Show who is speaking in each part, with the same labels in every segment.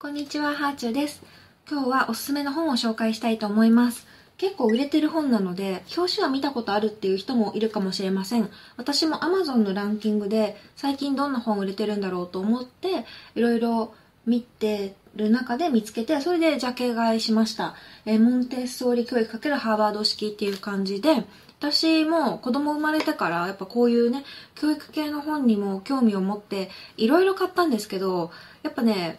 Speaker 1: こんにちは、ハーチューです。今日はおすすめの本を紹介したいと思います。結構売れてる本なので、表紙は見たことあるっていう人もいるかもしれません。私も Amazon のランキングで最近どんな本売れてるんだろうと思って、いろいろ見てる中で見つけて、それでジャケ買いしました。えモンテッソーリ教育×ハーバード式っていう感じで、私も子供生まれてからやっぱこういうね教育系の本にも興味を持っていろいろ買ったんですけどやっぱね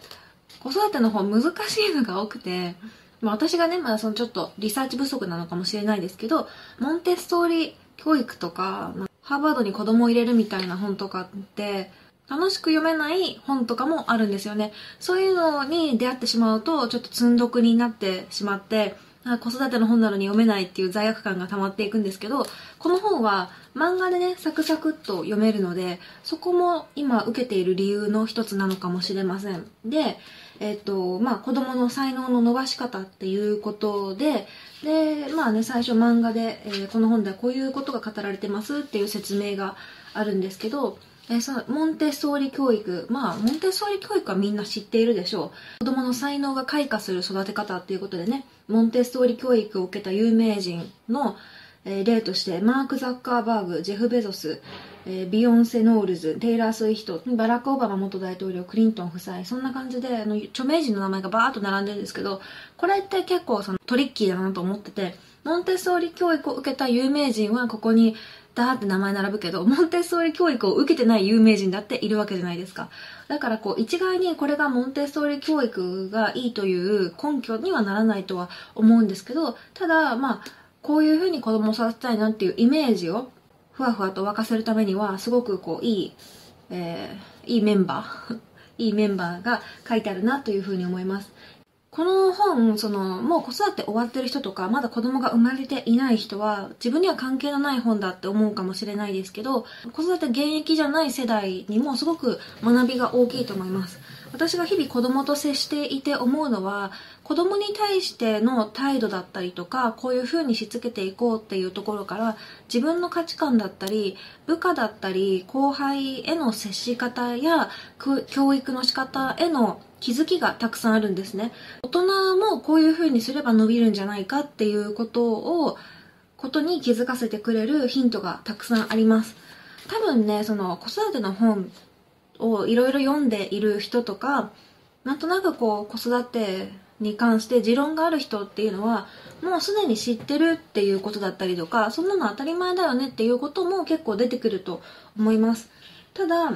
Speaker 1: 子育ての本難しいのが多くて、まあ、私がねまだそのちょっとリサーチ不足なのかもしれないですけどモンテッソーリ教育とか、ハーバードに子供を入れるみたいな本とかって楽しく読めない本とかもあるんですよね。そういうのに出会ってしまうとちょっと積んどくになってしまって子育ての本なのに読めないっていう罪悪感が溜まっていくんですけどこの本は漫画でねサクサクっと読めるのでそこも今受けている理由の一つなのかもしれません。でえっ、とまあ子供の才能の伸ばし方っていうことででまあね最初漫画で、えーこの本ではこういうことが語られてますっていう説明があるんですけどえそのモンテッソーリ教育まあモンテッソーリ教育はみんな知っているでしょう。子供の才能が開花する育て方っていうことでねモンテッソーリ教育を受けた有名人の、えー例としてマーク・ザッカーバーグジェフ・ベゾス、えービヨンセ・ノールズテイラー・スウィフトバラック・オバマ元大統領クリントン夫妻そんな感じであの著名人の名前がバーッと並んでるんですけどこれって結構そのトリッキーだなと思っててモンテッソーリ教育を受けた有名人はここにダーって名前並ぶけどモンテッソーリ教育を受けてない有名人だっているわけじゃないですか。だからこう一概にこれがモンテッソーリ教育がいいという根拠にはならないとは思うんですけどただまあこういうふうに子供を育てたいなっていうイメージをふわふわと沸かせるためにはすごくこういい、えーいいメンバー いいメンバーが書いてあるなというふうに思います。この本そのもう子育て終わってる人とかまだ子供が生まれていない人は自分には関係のない本だって思うかもしれないですけど子育て現役じゃない世代にもすごく学びが大きいと思います。私が日々子供と接していて思うのは子供に対しての態度だったりとかこういうふうにしつけていこうっていうところから自分の価値観だったり部下だったり後輩への接し方や教育の仕方への気づきがたくさんあるんですね。大人もこういうふうにすれば伸びるんじゃないかっていうことをことに気づかせてくれるヒントがたくさんあります。多分ねその子育ての本をいろいろ読んでいる人とかなんとなくこう子育てに関して持論がある人っていうのはもうすでに知ってるっていうことだったりとかそんなの当たり前だよねっていうことも結構出てくると思います。ただ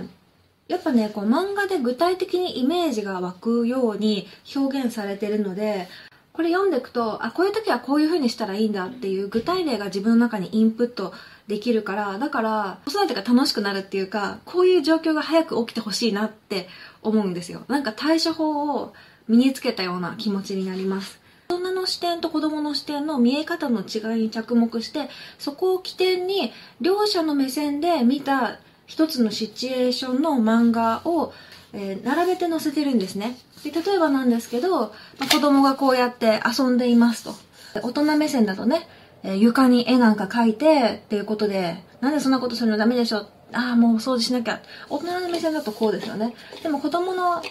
Speaker 1: やっぱねこう漫画で具体的にイメージが湧くように表現されてるのでこれ読んでいくとあこういう時はこういう風にしたらいいんだっていう具体例が自分の中にインプットできるからだから子育てが楽しくなるっていうかこういう状況が早く起きてほしいなって思うんですよ。なんか対処法を身につけたような気持ちになります。大人の視点と子供の視点の見え方の違いに着目してそこを起点に両者の目線で見た一つのシチュエーションの漫画を、えー並べて載せてるんですね。で例えばなんですけど、まあ子供がこうやって遊んでいますと。大人目線だとね、え床に絵なんか描いてっていうことでなんでそんなことするのダメでしょああもう掃除しなきゃ。大人の目線だとこうですよね。でも子供の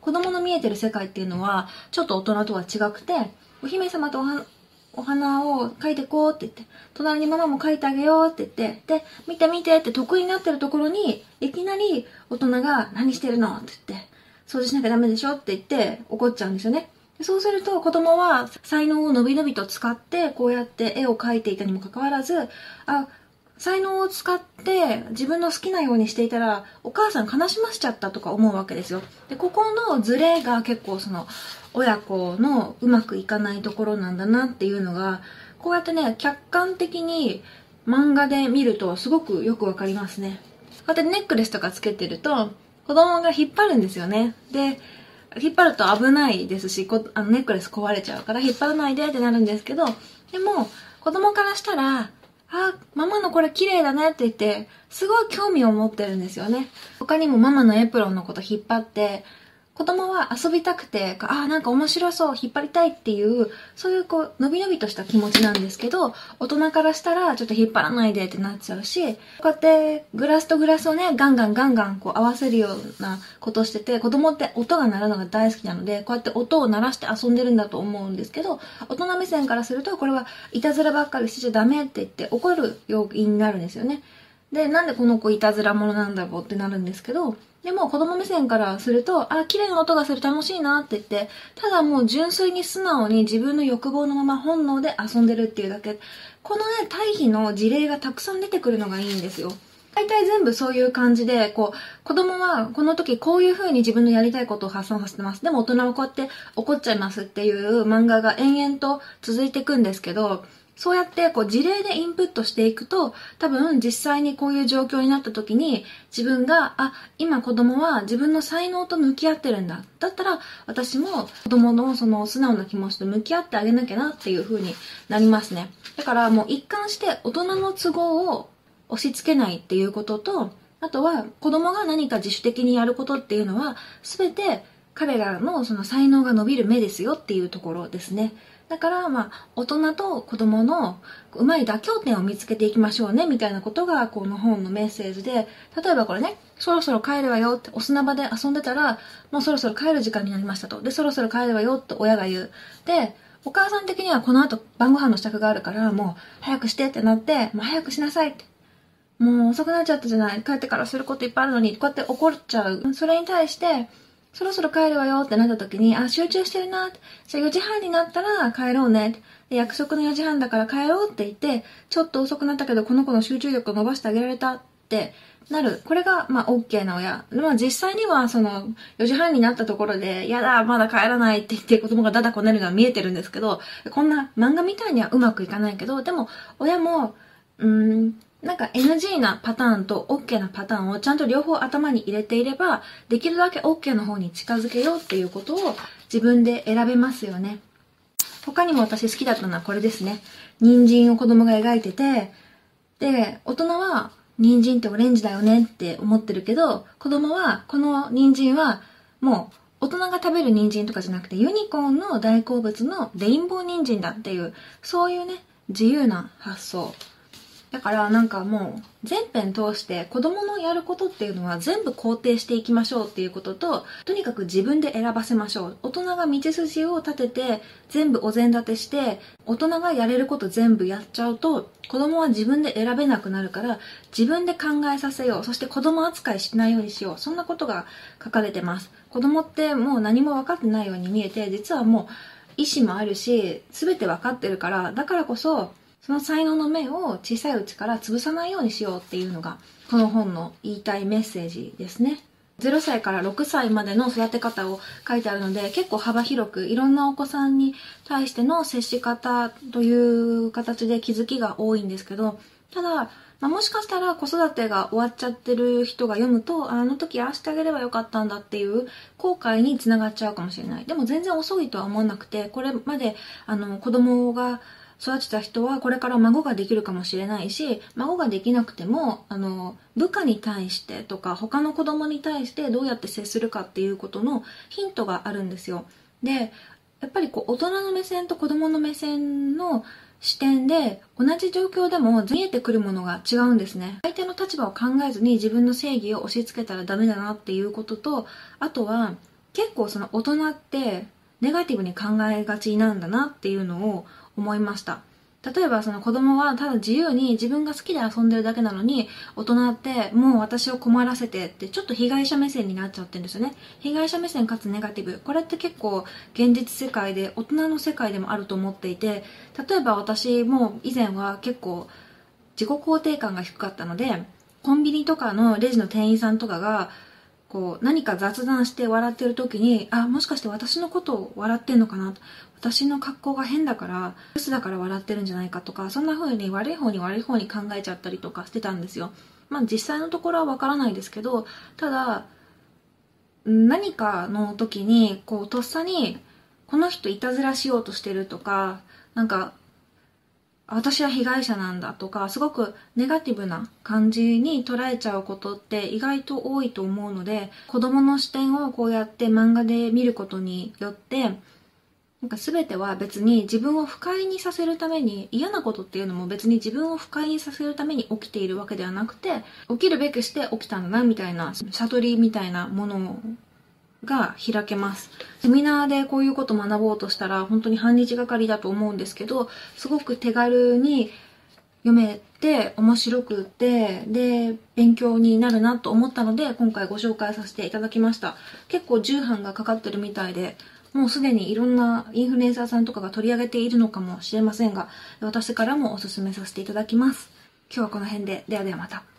Speaker 1: 子供の見えてる世界っていうのはちょっと大人とは違くてお姫様とお花を描いてこうって言って隣にママも描いてあげようって言ってで見て見てって得意になってるところにいきなり大人が何してるの？って言って掃除しなきゃダメでしょ？って言って怒っちゃうんですよね。そうすると子供は才能をのびのびと使ってこうやって絵を描いていたにもかかわらずあ才能を使って自分の好きなようにしていたらお母さん悲しませちゃったとか思うわけですよ。でここのズレが結構その親子のうまくいかないところなんだなっていうのがこうやってね客観的に漫画で見るとすごくよくわかりますね。こうやってネックレスとかつけてると子供が引っ張るんですよね。で引っ張ると危ないですしこあのネックレス壊れちゃうから引っ張らないでってなるんですけどでも子供からしたらあ、ママのこれ綺麗だねって言って、すごい興味を持ってるんですよね。他にもママのエプロンのこと引っ張って、子供は遊びたくて、ああ、なんか面白そう、引っ張りたいっていう、そういうこう、伸び伸びとした気持ちなんですけど、大人からしたらちょっと引っ張らないでってなっちゃうし、こうやってグラスとグラスをね、ガンガンガンガンこう合わせるようなことしてて、子供って音が鳴るのが大好きなので、こうやって音を鳴らして遊んでるんだと思うんですけど、大人目線からすると、これはいたずらばっかりしちゃダメって言って怒る要因になるんですよね。で、なんでこの子いたずら者なんだろうってなるんですけど、でも子供目線からすると、あ、綺麗な音がする楽しいなって言って、ただもう純粋に素直に自分の欲望のまま本能で遊んでるっていうだけ。このね、対比の事例がたくさん出てくるのがいいんですよ。大体全部そういう感じで、こう、子供はこの時こういう風に自分のやりたいことを発散させてます。でも大人はこうやって怒っちゃいますっていう漫画が延々と続いていくんですけど、そうやってこう事例でインプットしていくと、多分実際にこういう状況になった時に、自分が、あ、今子供は自分の才能と向き合ってるんだ。だったら、私も子供のその素直な気持ちと向き合ってあげなきゃなっていう風になりますね。だからもう一貫して大人の都合を押し付けないっていうことと、あとは子供が何か自主的にやることっていうのは、全て彼らのその才能が伸びる目ですよっていうところですね。だから、まあ、大人と子供のうまい妥協点を見つけていきましょうね、みたいなことが、この本のメッセージで、例えばこれね、そろそろ帰るわよって、お砂場で遊んでたら、もうそろそろ帰る時間になりましたと。で、そろそろ帰るわよって親が言う。で、お母さん的にはこの後晩ご飯の支度があるから、もう早くしてってなって、もう早くしなさいって。もう遅くなっちゃったじゃない。帰ってからすることいっぱいあるのに、こうやって怒っちゃう。それに対して、そろそろ帰るわよってなった時に、あ、集中してるな。じゃあ4時半になったら帰ろうね。で約束の4時半だから帰ろうって言って、ちょっと遅くなったけど、この子の集中力を伸ばしてあげられたってなる。これが、まあ、OK な親。まあ、実際には、その、4時半になったところで、やだ、まだ帰らないって言って子供がだだこねるのは見えてるんですけど、こんな漫画みたいにはうまくいかないけど、でも、親も、うーん、なんか NG なパターンと OK なパターンをちゃんと両方頭に入れていれば、できるだけ OK の方に近づけようっていうことを自分で選べますよね。他にも私好きだったのはこれですね。人参を子供が描いてて、で、大人は人参ってオレンジだよねって思ってるけど、子供はこの人参はもう大人が食べる人参とかじゃなくてユニコーンの大好物のレインボー人参だっていう、そういうね、自由な発想。だからなんかもう全編通して子供のやることっていうのは全部肯定していきましょうっていうことととにかく自分で選ばせましょう。大人が道筋を立てて全部お膳立てして大人がやれること全部やっちゃうと子供は自分で選べなくなるから自分で考えさせよう。そして子供扱いしないようにしよう。そんなことが書かれてます。子供ってもう何も分かってないように見えて実はもう意思もあるし全て分かってるからだからこそその才能の目を小さいうちから潰さないようにしようっていうのがこの本の言いたいメッセージですね。0歳から6歳までの育て方を書いてあるので結構幅広くいろんなお子さんに対しての接し方という形で気づきが多いんですけどただ、まあ、もしかしたら子育てが終わっちゃってる人が読むとあの時ああしてあげればよかったんだっていう後悔につながっちゃうかもしれないでも全然遅いとは思わなくてこれまであの子供が育てた人はこれから孫ができるかもしれないし孫ができなくてもあの部下に対してとか他の子供に対してどうやって接するかっていうことのヒントがあるんですよ。でやっぱりこう大人の目線と子供の目線の視点で同じ状況でも見えてくるものが違うんですね。相手の立場を考えずに自分の正義を押し付けたらダメだなっていうこととあとは結構その大人ってネガティブに考えがちなんだなっていうのを思いました。例えばその子供はただ自由に自分が好きで遊んでるだけなのに大人ってもう私を困らせてってちょっと被害者目線になっちゃってるんですよね。被害者目線かつネガティブ。これって結構現実世界で大人の世界でもあると思っていて例えば私も以前は結構自己肯定感が低かったのでコンビニとかのレジの店員さんとかがこう何か雑談して笑ってる時にあもしかして私のことを笑ってんのかな私の格好が変だからブスだから笑ってるんじゃないかとかそんな風に悪い方に悪い方に考えちゃったりとかしてたんですよ。まあ実際のところはわからないですけどただ何かの時にこうとっさにこの人いたずらしようとしてるとかなんか私は被害者なんだとか、すごくネガティブな感じに捉えちゃうことって意外と多いと思うので、子供の視点をこうやって漫画で見ることによって、なんか全ては別に自分を不快にさせるために、嫌なことっていうのも別に自分を不快にさせるために起きているわけではなくて、起きるべくして起きたんだな、みたいな、悟りみたいなものをが開けます。セミナーでこういうこと学ぼうとしたら本当に半日がかりだと思うんですけど、すごく手軽に読めて面白くて、で、勉強になるなと思ったので、今回ご紹介させていただきました。結構重版がかかってるみたいで、もうすでにいろんなインフルエンサーさんとかが取り上げているのかもしれませんが、私からもお勧めさせていただきます。今日はこの辺で、ではではまた。